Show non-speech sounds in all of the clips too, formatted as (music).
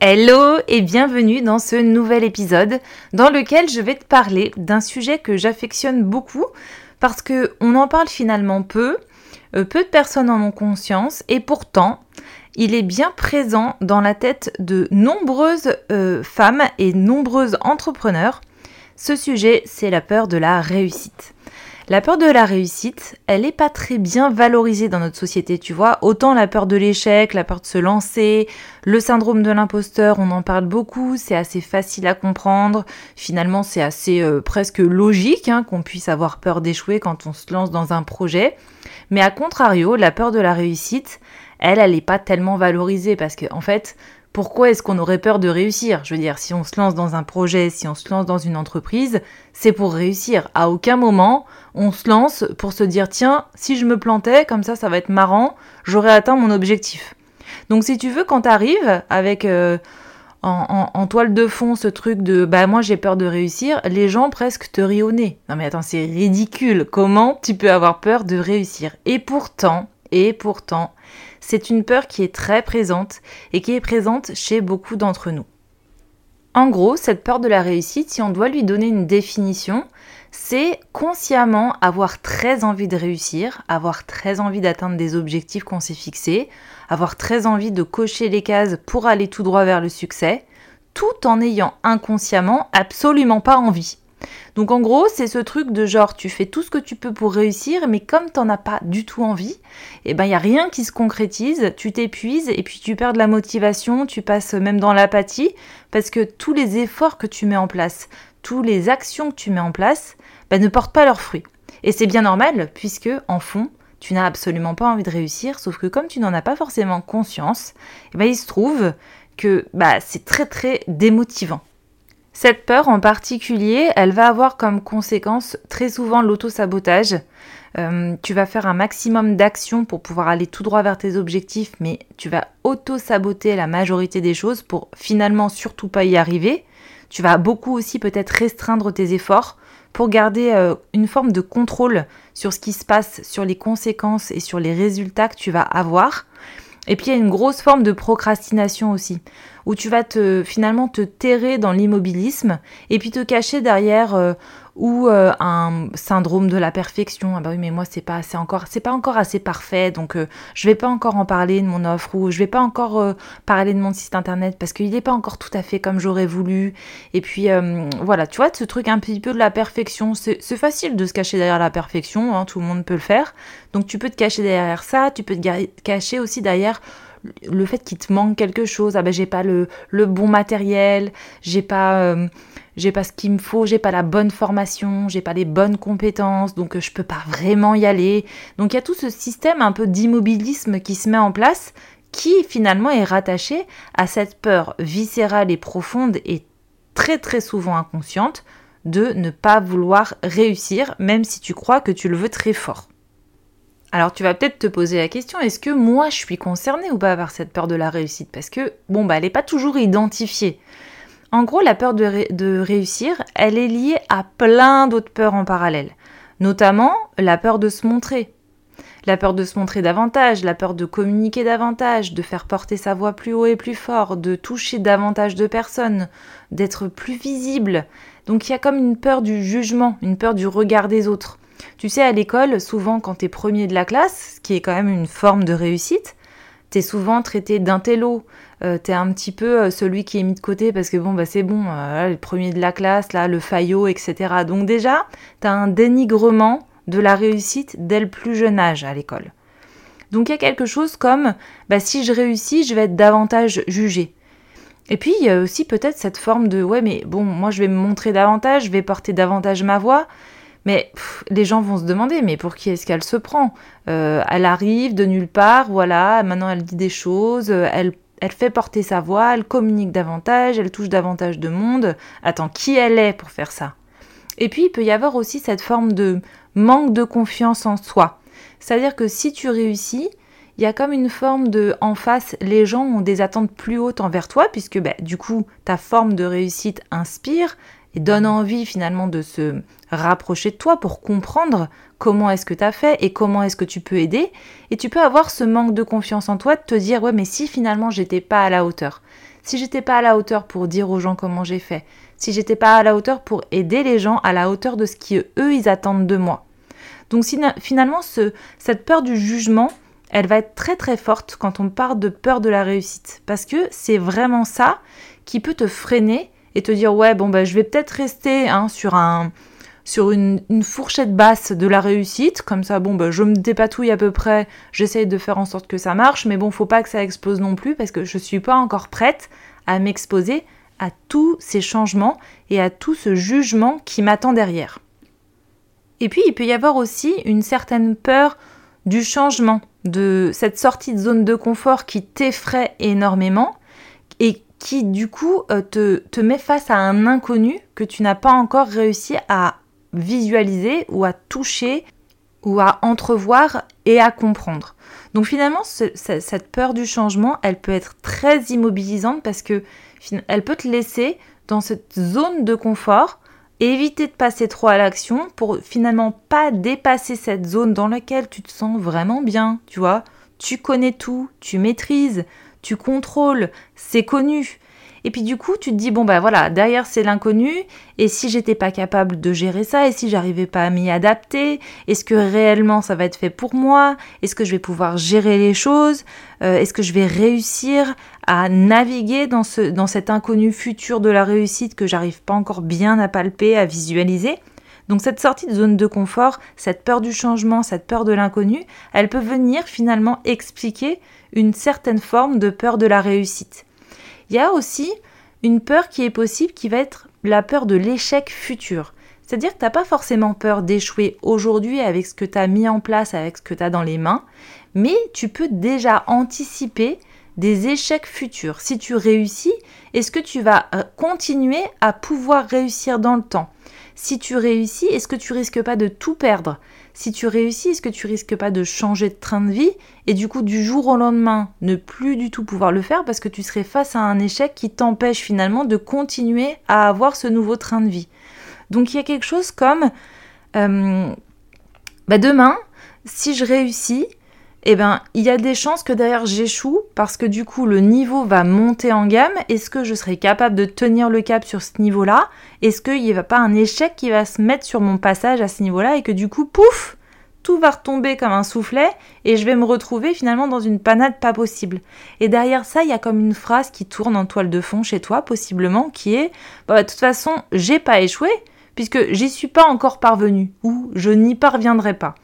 Hello et bienvenue dans ce nouvel épisode dans lequel je vais te parler d'un sujet que j'affectionne beaucoup parce que on en parle finalement peu, euh, peu de personnes en ont conscience et pourtant il est bien présent dans la tête de nombreuses euh, femmes et nombreuses entrepreneurs. Ce sujet, c'est la peur de la réussite. La peur de la réussite, elle n'est pas très bien valorisée dans notre société, tu vois. Autant la peur de l'échec, la peur de se lancer, le syndrome de l'imposteur, on en parle beaucoup, c'est assez facile à comprendre. Finalement, c'est assez euh, presque logique hein, qu'on puisse avoir peur d'échouer quand on se lance dans un projet. Mais à contrario, la peur de la réussite, elle, elle n'est pas tellement valorisée parce que, en fait, pourquoi est-ce qu'on aurait peur de réussir? Je veux dire, si on se lance dans un projet, si on se lance dans une entreprise, c'est pour réussir. À aucun moment, on se lance pour se dire, tiens, si je me plantais, comme ça, ça va être marrant, j'aurais atteint mon objectif. Donc si tu veux, quand tu arrives avec euh, en, toile de fond ce truc de, bah moi j'ai peur de réussir, les gens presque te rient. Non mais attends, c'est ridicule. Comment tu peux avoir peur de réussir? Et pourtant, et pourtant, c'est une peur qui est très présente et qui est présente chez beaucoup d'entre nous. En gros, cette peur de la réussite, si on doit lui donner une définition, c'est consciemment avoir très envie de réussir, avoir très envie d'atteindre des objectifs qu'on s'est fixés, avoir très envie de cocher les cases pour aller tout droit vers le succès, tout en ayant inconsciemment absolument pas envie. Donc en gros, c'est ce truc de genre tu fais tout ce que tu peux pour réussir, mais comme t'en as pas du tout envie, eh ben il y a rien qui se concrétise, tu t'épuises et puis tu perds de la motivation, tu passes même dans l'apathie parce que tous les efforts que tu mets en place, toutes les actions que tu mets en place, ben, ne portent pas leurs fruits. Et c'est bien normal puisque en fond, tu n'as absolument pas envie de réussir, sauf que comme tu n'en as pas forcément conscience, eh ben, il se trouve que bah, c'est très très démotivant. Cette peur en particulier, elle va avoir comme conséquence très souvent l'auto-sabotage. Euh, tu vas faire un maximum d'actions pour pouvoir aller tout droit vers tes objectifs, mais tu vas auto-saboter la majorité des choses pour finalement surtout pas y arriver. Tu vas beaucoup aussi peut-être restreindre tes efforts pour garder euh, une forme de contrôle sur ce qui se passe, sur les conséquences et sur les résultats que tu vas avoir. Et puis il y a une grosse forme de procrastination aussi, où tu vas te finalement te terrer dans l'immobilisme et puis te cacher derrière euh, ou euh, un syndrome de la perfection. Ah bah oui, mais moi c'est pas assez encore, c'est pas encore assez parfait, donc euh, je vais pas encore en parler de mon offre ou je vais pas encore euh, parler de mon site internet parce qu'il n'est pas encore tout à fait comme j'aurais voulu. Et puis voilà, tu vois, ce truc un petit peu de la perfection, c'est facile de se cacher derrière la perfection, hein, tout le monde peut le faire. Donc tu peux te cacher derrière ça, tu peux te cacher aussi derrière le fait qu'il te manque quelque chose. Ah ben j'ai pas le bon matériel, j'ai pas j'ai pas ce qu'il me faut, j'ai pas la bonne formation, j'ai pas les bonnes compétences, donc euh, je peux pas vraiment y aller. Donc il y a tout ce système un peu d'immobilisme qui se met en place qui finalement est rattaché à cette peur viscérale et profonde et très très souvent inconsciente de ne pas vouloir réussir même si tu crois que tu le veux très fort. Alors tu vas peut-être te poser la question, est-ce que moi je suis concernée ou pas par cette peur de la réussite? Parce que bon bah elle n'est pas toujours identifiée. En gros, la peur de, réussir, elle est liée à plein d'autres peurs en parallèle, notamment la peur de se montrer. La peur de se montrer davantage, la peur de communiquer davantage, de faire porter sa voix plus haut et plus fort, de toucher davantage de personnes, d'être plus visible. Donc il y a comme une peur du jugement, une peur du regard des autres. Tu sais, à l'école, souvent quand tu es premier de la classe, ce qui est quand même une forme de réussite, t'es souvent traité d'intello, euh, t'es un petit peu euh, celui qui est mis de côté parce que bon, bah c'est bon, euh, le premier de la classe, là, le faillot, etc. Donc déjà, t'as un dénigrement de la réussite dès le plus jeune âge à l'école. Donc il y a quelque chose comme, bah si je réussis, je vais être davantage jugé. Et puis il y a aussi peut-être cette forme de, ouais, mais bon, moi je vais me montrer davantage, je vais porter davantage ma voix. Mais les gens vont se demander, mais pour qui est-ce qu'elle se prend? Elle arrive de nulle part, voilà, maintenant elle dit des choses, elle elle fait porter sa voix, elle communique davantage, elle touche davantage de monde. Attends, qui elle est pour faire ça? Et puis il peut y avoir aussi cette forme de manque de confiance en soi. C'est-à-dire que si tu réussis, il y a comme une forme de en face, les gens ont des attentes plus hautes envers toi, puisque bah, du coup, ta forme de réussite inspire donne envie finalement de se rapprocher de toi pour comprendre comment est-ce que tu as fait et comment est-ce que tu peux aider. Et tu peux avoir ce manque de confiance en toi de te dire ouais mais si finalement j'étais pas à la hauteur, si j'étais pas à la hauteur pour dire aux gens comment j'ai fait, si j'étais pas à la hauteur pour aider les gens à la hauteur de ce qu'eux ils attendent de moi. Donc finalement ce, cette peur du jugement, elle va être très très forte quand on parle de peur de la réussite parce que c'est vraiment ça qui peut te freiner et te dire ouais bon bah je vais peut-être rester hein, sur un sur une, fourchette basse de la réussite, comme ça, bon, bah, je me dépatouille à peu près, j'essaye de faire en sorte que ça marche, mais bon, faut pas que ça explose non plus, parce que je suis pas encore prête à m'exposer à tous ces changements et à tout ce jugement qui m'attend derrière. Et puis, il peut y avoir aussi une certaine peur du changement, de cette sortie de zone de confort qui t'effraie énormément qui du coup euh, te, te met face à un inconnu que tu n'as pas encore réussi à visualiser ou à toucher ou à entrevoir et à comprendre. Donc finalement, cette peur du changement, elle peut être très immobilisante parce que elle peut te laisser dans cette zone de confort, éviter de passer trop à l'action pour finalement pas dépasser cette zone dans laquelle tu te sens vraiment bien, tu vois. Tu connais tout, tu maîtrises, tu contrôles, c'est connu. Et puis du coup, tu te dis bon bah voilà, derrière c'est l'inconnu. Et si j'étais pas capable de gérer ça, et si j'arrivais pas à m'y adapter, est-ce que réellement ça va être fait pour moi? Est-ce que je vais pouvoir gérer les choses? Euh, Est-ce que je vais réussir à naviguer dans ce dans cet inconnu futur de la réussite que j'arrive pas encore bien à palper, à visualiser? Donc cette sortie de zone de confort, cette peur du changement, cette peur de l'inconnu, elle peut venir finalement expliquer une certaine forme de peur de la réussite. Il y a aussi une peur qui est possible qui va être la peur de l'échec futur. C'est-à-dire que tu n'as pas forcément peur d'échouer aujourd'hui avec ce que tu as mis en place, avec ce que tu as dans les mains, mais tu peux déjà anticiper des échecs futurs. Si tu réussis, est-ce que tu vas euh, continuer à pouvoir réussir dans le temps? Si tu réussis, est-ce que tu risques pas de tout perdre? Si tu réussis, est-ce que tu risques pas de changer de train de vie? Et du coup du jour au lendemain ne plus du tout pouvoir le faire parce que tu serais face à un échec qui t'empêche finalement de continuer à avoir ce nouveau train de vie. Donc il y a quelque chose comme euh, bah demain, si je réussis, eh ben, il y a des chances que derrière j'échoue parce que du coup le niveau va monter en gamme. Est-ce que je serai capable de tenir le cap sur ce niveau-là? Est-ce qu'il n'y a pas un échec qui va se mettre sur mon passage à ce niveau-là et que du coup, pouf, tout va retomber comme un soufflet et je vais me retrouver finalement dans une panade pas possible. Et derrière ça, il y a comme une phrase qui tourne en toile de fond chez toi, possiblement, qui est bah, de toute façon, j'ai pas échoué puisque j'y suis pas encore parvenu ou je n'y parviendrai pas.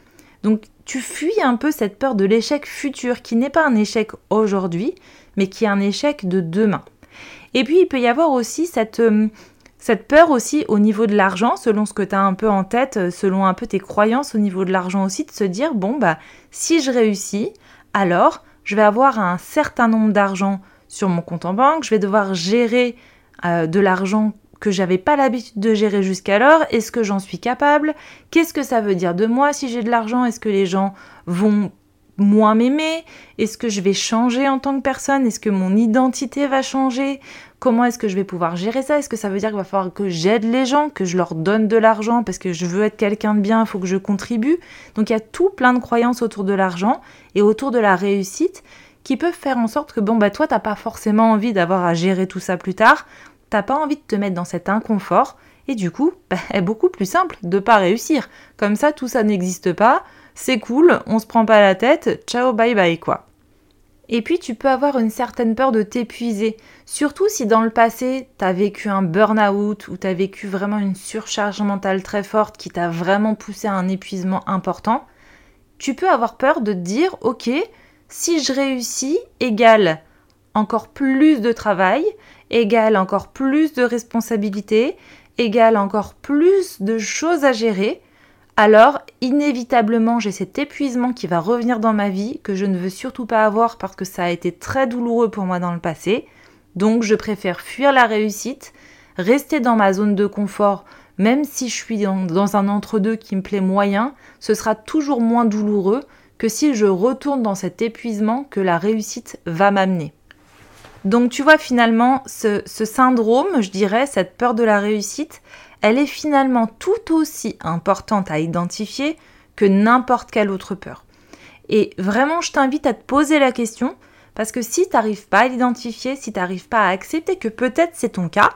Donc tu fuis un peu cette peur de l'échec futur qui n'est pas un échec aujourd'hui, mais qui est un échec de demain. Et puis il peut y avoir aussi cette, euh, peur aussi au niveau de l'argent, selon ce que tu as un peu en tête, euh, selon un peu tes croyances au niveau de l'argent aussi, de se dire, bon, bah, si je réussis, alors je vais avoir un certain nombre d'argent sur mon compte en banque, je vais devoir gérer euh, de l'argent que j'avais pas l'habitude de gérer jusqu'alors. Est-ce que j'en suis capable? Qu'est-ce que ça veut dire de moi si j'ai de l'argent? Est-ce que les gens vont moins m'aimer? Est-ce que je vais changer en tant que personne? Est-ce que mon identité va changer? Comment est-ce que je vais pouvoir gérer ça? Est-ce que ça veut dire qu'il va falloir que j'aide les gens, que je leur donne de l'argent parce que je veux être quelqu'un de bien, il faut que je contribue? Donc il y a tout plein de croyances autour de l'argent et autour de la réussite qui peuvent faire en sorte que bon bah toi t'as pas forcément envie d'avoir à gérer tout ça plus tard, t'as pas envie de te mettre dans cet inconfort et du coup bah, (laughs) est beaucoup plus simple de pas réussir. Comme ça tout ça n'existe pas, c'est cool, on se prend pas la tête, ciao bye bye quoi. Et puis tu peux avoir une certaine peur de t'épuiser, surtout si dans le passé tu as vécu un burn-out ou tu as vécu vraiment une surcharge mentale très forte qui t'a vraiment poussé à un épuisement important. Tu peux avoir peur de te dire ok, si je réussis égale encore plus de travail, égale encore plus de responsabilités, égale encore plus de choses à gérer alors inévitablement j'ai cet épuisement qui va revenir dans ma vie que je ne veux surtout pas avoir parce que ça a été très douloureux pour moi dans le passé. Donc je préfère fuir la réussite, rester dans ma zone de confort, même si je suis dans, un entre-deux qui me plaît moyen, ce sera toujours moins douloureux que si je retourne dans cet épuisement que la réussite va m'amener. Donc tu vois finalement ce syndrome, je dirais, cette peur de la réussite, elle est finalement tout aussi importante à identifier que n'importe quelle autre peur. Et vraiment, je t'invite à te poser la question, parce que si tu n'arrives pas à l'identifier, si tu n'arrives pas à accepter que peut-être c'est ton cas,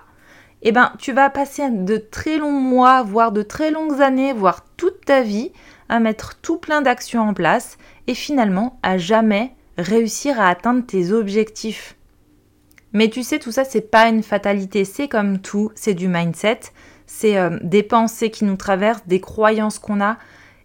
eh ben, tu vas passer de très longs mois, voire de très longues années, voire toute ta vie, à mettre tout plein d'actions en place et finalement à jamais réussir à atteindre tes objectifs. Mais tu sais, tout ça, c'est pas une fatalité, c'est comme tout, c'est du mindset, c'est euh, des pensées qui nous traversent, des croyances qu'on a,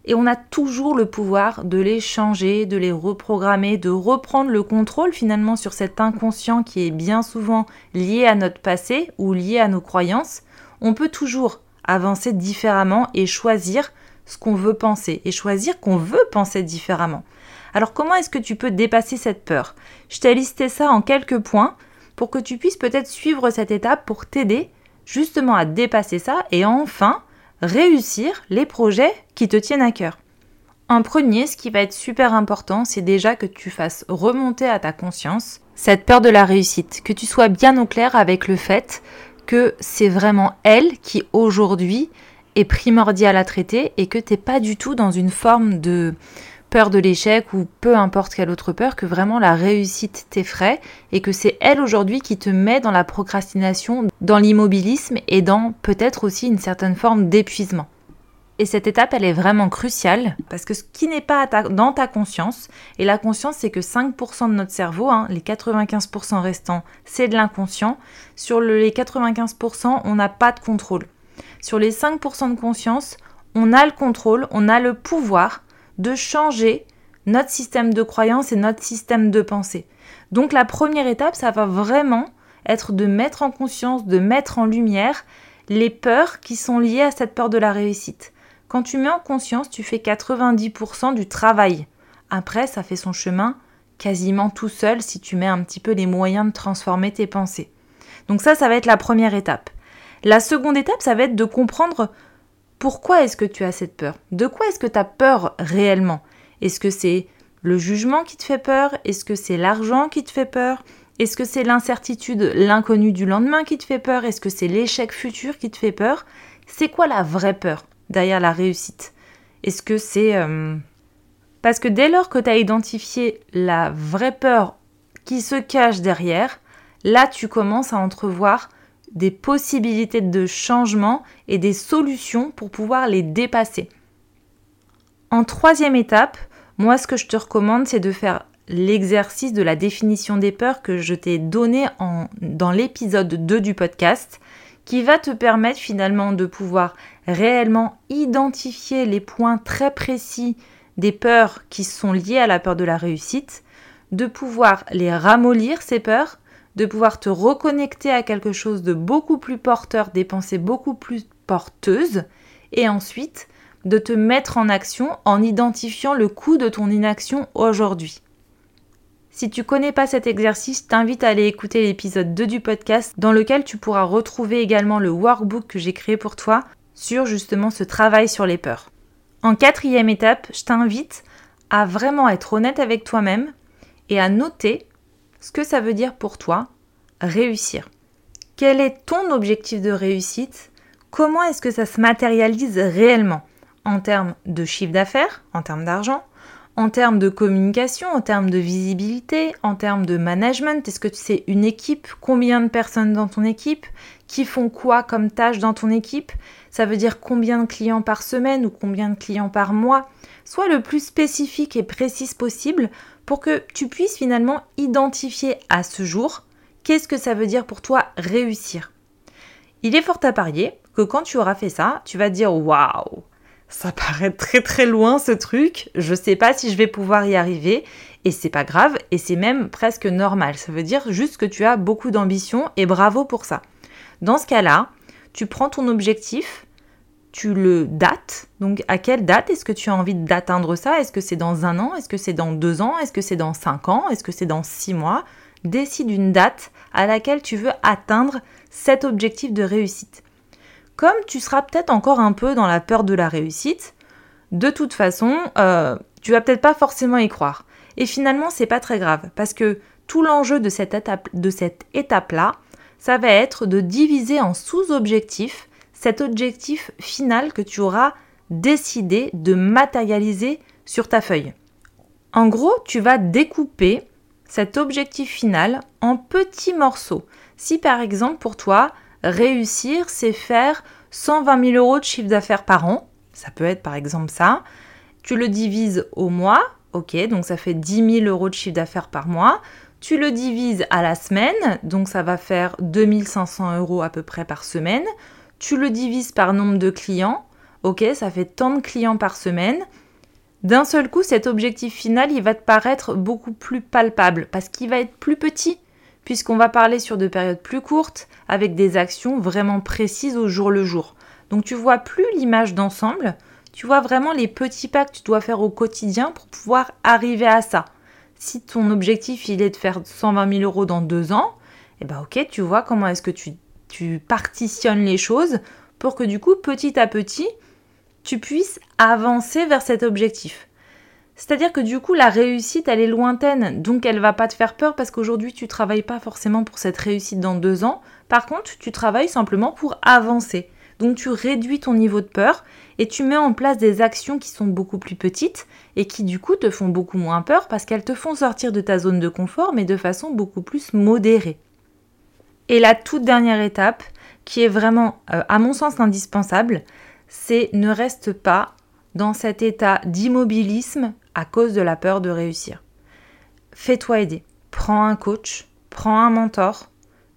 et on a toujours le pouvoir de les changer, de les reprogrammer, de reprendre le contrôle finalement sur cet inconscient qui est bien souvent lié à notre passé ou lié à nos croyances. On peut toujours avancer différemment et choisir ce qu'on veut penser et choisir qu'on veut penser différemment. Alors comment est-ce que tu peux dépasser cette peur? Je t'ai listé ça en quelques points que tu puisses peut-être suivre cette étape pour t'aider justement à dépasser ça et enfin réussir les projets qui te tiennent à cœur. En premier, ce qui va être super important, c'est déjà que tu fasses remonter à ta conscience cette peur de la réussite, que tu sois bien au clair avec le fait que c'est vraiment elle qui aujourd'hui est primordiale à traiter et que tu n'es pas du tout dans une forme de peur de l'échec ou peu importe quelle autre peur, que vraiment la réussite t'effraie et que c'est elle aujourd'hui qui te met dans la procrastination, dans l'immobilisme et dans peut-être aussi une certaine forme d'épuisement. Et cette étape, elle est vraiment cruciale parce que ce qui n'est pas dans ta conscience, et la conscience, c'est que 5% de notre cerveau, hein, les 95% restants, c'est de l'inconscient. Sur les 95%, on n'a pas de contrôle. Sur les 5% de conscience, on a le contrôle, on a le pouvoir de changer notre système de croyance et notre système de pensée. Donc la première étape, ça va vraiment être de mettre en conscience, de mettre en lumière les peurs qui sont liées à cette peur de la réussite. Quand tu mets en conscience, tu fais 90% du travail. Après, ça fait son chemin quasiment tout seul si tu mets un petit peu les moyens de transformer tes pensées. Donc ça, ça va être la première étape. La seconde étape, ça va être de comprendre pourquoi est-ce que tu as cette peur? De quoi est-ce que tu as peur réellement? Est-ce que c'est le jugement qui te fait peur? Est-ce que c'est l'argent qui te fait peur? Est-ce que c'est l'incertitude, l'inconnu du lendemain qui te fait peur? Est-ce que c'est l'échec futur qui te fait peur? C'est quoi la vraie peur derrière la réussite? Est-ce que c'est... Euh, parce que dès lors que tu as identifié la vraie peur qui se cache derrière, là tu commences à entrevoir des possibilités de changement et des solutions pour pouvoir les dépasser. En troisième étape, moi ce que je te recommande c'est de faire l'exercice de la définition des peurs que je t'ai donné en, dans l'épisode 2 du podcast qui va te permettre finalement de pouvoir réellement identifier les points très précis des peurs qui sont liées à la peur de la réussite, de pouvoir les ramollir ces peurs de pouvoir te reconnecter à quelque chose de beaucoup plus porteur, des pensées beaucoup plus porteuses, et ensuite de te mettre en action en identifiant le coût de ton inaction aujourd'hui. Si tu connais pas cet exercice, t'invite à aller écouter l'épisode 2 du podcast dans lequel tu pourras retrouver également le workbook que j'ai créé pour toi sur justement ce travail sur les peurs. En quatrième étape, je t'invite à vraiment être honnête avec toi-même et à noter ce que ça veut dire pour toi réussir. Quel est ton objectif de réussite? Comment est-ce que ça se matérialise réellement? En termes de chiffre d'affaires, en termes d'argent, en termes de communication, en termes de visibilité, en termes de management? Est-ce que c'est une équipe? Combien de personnes dans ton équipe? Qui font quoi comme tâche dans ton équipe? Ça veut dire combien de clients par semaine ou combien de clients par mois? Sois le plus spécifique et précise possible pour que tu puisses finalement identifier à ce jour qu'est-ce que ça veut dire pour toi réussir? Il est fort à parier que quand tu auras fait ça, tu vas te dire waouh, ça paraît très très loin ce truc, je sais pas si je vais pouvoir y arriver et c'est pas grave et c'est même presque normal. Ça veut dire juste que tu as beaucoup d'ambition et bravo pour ça. Dans ce cas-là, tu prends ton objectif, tu le dates. Donc à quelle date est-ce que tu as envie d'atteindre ça? Est-ce que c'est dans un an? Est-ce que c'est dans deux ans? Est-ce que c'est dans cinq ans? Est-ce que c'est dans six mois? Décide une date à laquelle tu veux atteindre cet objectif de réussite. Comme tu seras peut-être encore un peu dans la peur de la réussite, de toute façon, euh, tu vas peut-être pas forcément y croire. Et finalement, c'est pas très grave parce que tout l'enjeu de cette étape, de cette étape-là, ça va être de diviser en sous-objectifs cet objectif final que tu auras décidé de matérialiser sur ta feuille. En gros, tu vas découper cet objectif final en petits morceaux. Si par exemple pour toi, réussir, c'est faire 120 000 euros de chiffre d'affaires par an. Ça peut être par exemple ça. Tu le divises au mois, ok, donc ça fait 10 000 euros de chiffre d'affaires par mois. Tu le divises à la semaine, donc ça va faire 2500 euros à peu près par semaine. Tu le divises par nombre de clients, ok, ça fait tant de clients par semaine. D'un seul coup, cet objectif final, il va te paraître beaucoup plus palpable parce qu'il va être plus petit puisqu'on va parler sur de périodes plus courtes, avec des actions vraiment précises au jour le jour. Donc tu vois plus l'image d'ensemble, tu vois vraiment les petits pas que tu dois faire au quotidien pour pouvoir arriver à ça. Si ton objectif il est de faire 120 000 euros dans deux ans, eh ben ok, tu vois comment est-ce que tu, tu partitionnes les choses pour que du coup petit à petit tu puisses avancer vers cet objectif. C'est-à-dire que du coup, la réussite, elle est lointaine, donc elle va pas te faire peur parce qu'aujourd'hui, tu travailles pas forcément pour cette réussite dans deux ans. Par contre, tu travailles simplement pour avancer. Donc tu réduis ton niveau de peur et tu mets en place des actions qui sont beaucoup plus petites et qui du coup te font beaucoup moins peur parce qu'elles te font sortir de ta zone de confort mais de façon beaucoup plus modérée. Et la toute dernière étape, qui est vraiment euh, à mon sens indispensable, c'est ne reste pas dans cet état d'immobilisme à cause de la peur de réussir. Fais-toi aider. Prends un coach, prends un mentor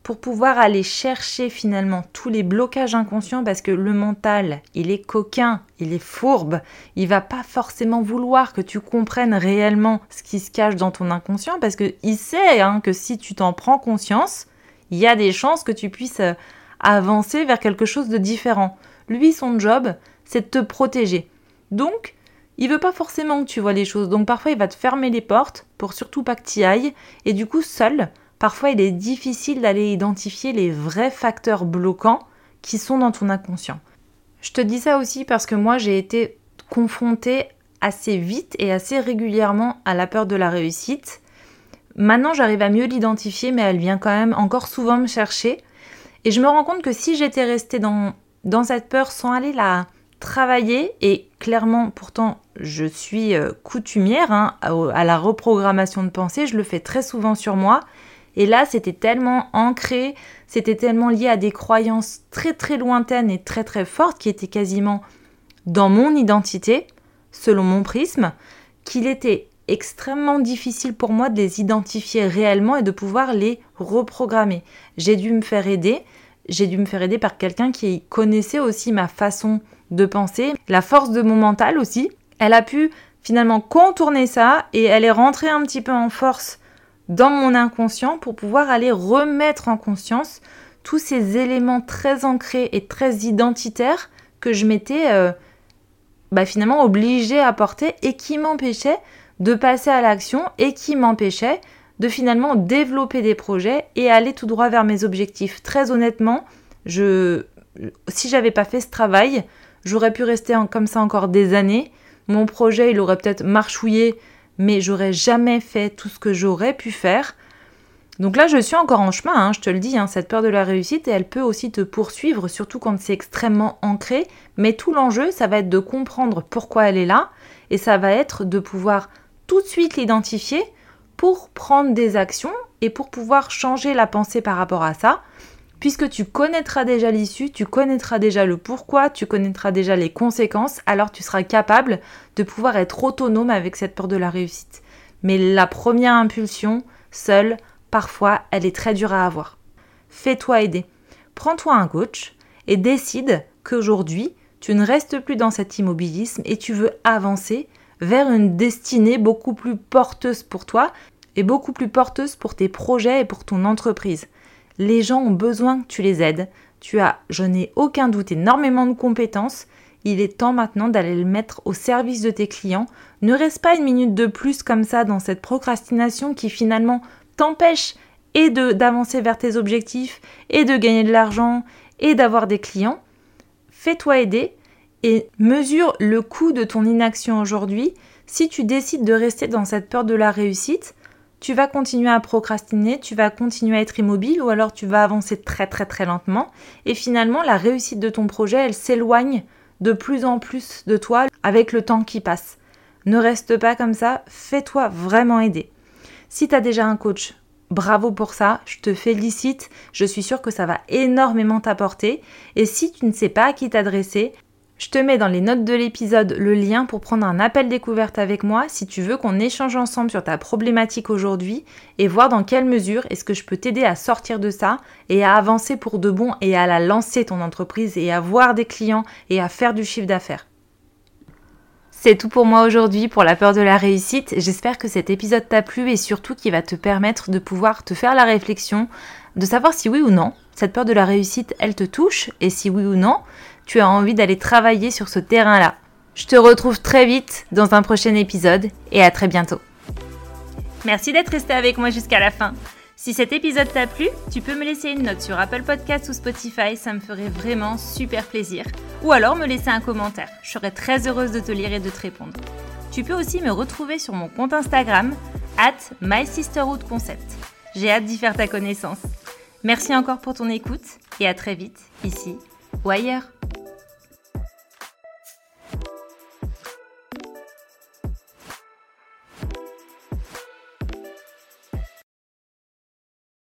pour pouvoir aller chercher finalement tous les blocages inconscients parce que le mental, il est coquin, il est fourbe, il va pas forcément vouloir que tu comprennes réellement ce qui se cache dans ton inconscient parce que il sait hein, que si tu t'en prends conscience, il y a des chances que tu puisses euh, avancer vers quelque chose de différent. Lui, son job, c'est de te protéger. Donc, il veut pas forcément que tu vois les choses. Donc parfois il va te fermer les portes pour surtout pas que tu ailles. Et du coup, seul, parfois il est difficile d'aller identifier les vrais facteurs bloquants qui sont dans ton inconscient. Je te dis ça aussi parce que moi j'ai été confrontée assez vite et assez régulièrement à la peur de la réussite. Maintenant j'arrive à mieux l'identifier mais elle vient quand même encore souvent me chercher. Et je me rends compte que si j'étais restée dans, dans cette peur sans aller la, travailler et clairement pourtant je suis euh, coutumière hein, à la reprogrammation de pensée, je le fais très souvent sur moi et là c'était tellement ancré, c'était tellement lié à des croyances très très lointaines et très très fortes qui étaient quasiment dans mon identité, selon mon prisme, qu'il était extrêmement difficile pour moi de les identifier réellement et de pouvoir les reprogrammer. J'ai dû me faire aider, j'ai dû me faire aider par quelqu'un qui connaissait aussi ma façon de penser, la force de mon mental aussi. Elle a pu finalement contourner ça et elle est rentrée un petit peu en force dans mon inconscient pour pouvoir aller remettre en conscience tous ces éléments très ancrés et très identitaires que je m'étais euh, bah, finalement obligée à porter et qui m'empêchaient de passer à l'action et qui m'empêchaient de finalement développer des projets et aller tout droit vers mes objectifs. Très honnêtement, je, si j'avais pas fait ce travail, J'aurais pu rester comme ça encore des années. Mon projet, il aurait peut-être marchouillé, mais j'aurais jamais fait tout ce que j'aurais pu faire. Donc là, je suis encore en chemin, hein, je te le dis, hein, cette peur de la réussite, elle peut aussi te poursuivre, surtout quand c'est extrêmement ancré. Mais tout l'enjeu, ça va être de comprendre pourquoi elle est là, et ça va être de pouvoir tout de suite l'identifier pour prendre des actions et pour pouvoir changer la pensée par rapport à ça puisque tu connaîtras déjà l'issue, tu connaîtras déjà le pourquoi, tu connaîtras déjà les conséquences, alors tu seras capable de pouvoir être autonome avec cette peur de la réussite. Mais la première impulsion, seule, parfois, elle est très dure à avoir. Fais-toi aider. Prends-toi un coach et décide qu'aujourd'hui, tu ne restes plus dans cet immobilisme et tu veux avancer vers une destinée beaucoup plus porteuse pour toi et beaucoup plus porteuse pour tes projets et pour ton entreprise. Les gens ont besoin que tu les aides. Tu as, je n'ai aucun doute, énormément de compétences. Il est temps maintenant d'aller le mettre au service de tes clients. Ne reste pas une minute de plus comme ça dans cette procrastination qui finalement t'empêche et d'avancer vers tes objectifs et de gagner de l'argent et d'avoir des clients. Fais-toi aider et mesure le coût de ton inaction aujourd'hui. Si tu décides de rester dans cette peur de la réussite, tu vas continuer à procrastiner, tu vas continuer à être immobile ou alors tu vas avancer très très très lentement et finalement la réussite de ton projet, elle s'éloigne de plus en plus de toi avec le temps qui passe. Ne reste pas comme ça, fais-toi vraiment aider. Si tu as déjà un coach, bravo pour ça, je te félicite, je suis sûre que ça va énormément t'apporter. Et si tu ne sais pas à qui t'adresser, je te mets dans les notes de l'épisode le lien pour prendre un appel découverte avec moi si tu veux qu'on échange ensemble sur ta problématique aujourd'hui et voir dans quelle mesure est-ce que je peux t'aider à sortir de ça et à avancer pour de bon et à la lancer ton entreprise et à voir des clients et à faire du chiffre d'affaires. C'est tout pour moi aujourd'hui pour la peur de la réussite. J'espère que cet épisode t'a plu et surtout qu'il va te permettre de pouvoir te faire la réflexion, de savoir si oui ou non cette peur de la réussite, elle te touche et si oui ou non, tu as envie d'aller travailler sur ce terrain-là. Je te retrouve très vite dans un prochain épisode et à très bientôt. Merci d'être resté avec moi jusqu'à la fin. Si cet épisode t'a plu, tu peux me laisser une note sur Apple Podcast ou Spotify, ça me ferait vraiment super plaisir. Ou alors me laisser un commentaire, je serais très heureuse de te lire et de te répondre. Tu peux aussi me retrouver sur mon compte Instagram, at MySisterhoodConcept. J'ai hâte d'y faire ta connaissance. Merci encore pour ton écoute et à très vite, ici ou ailleurs.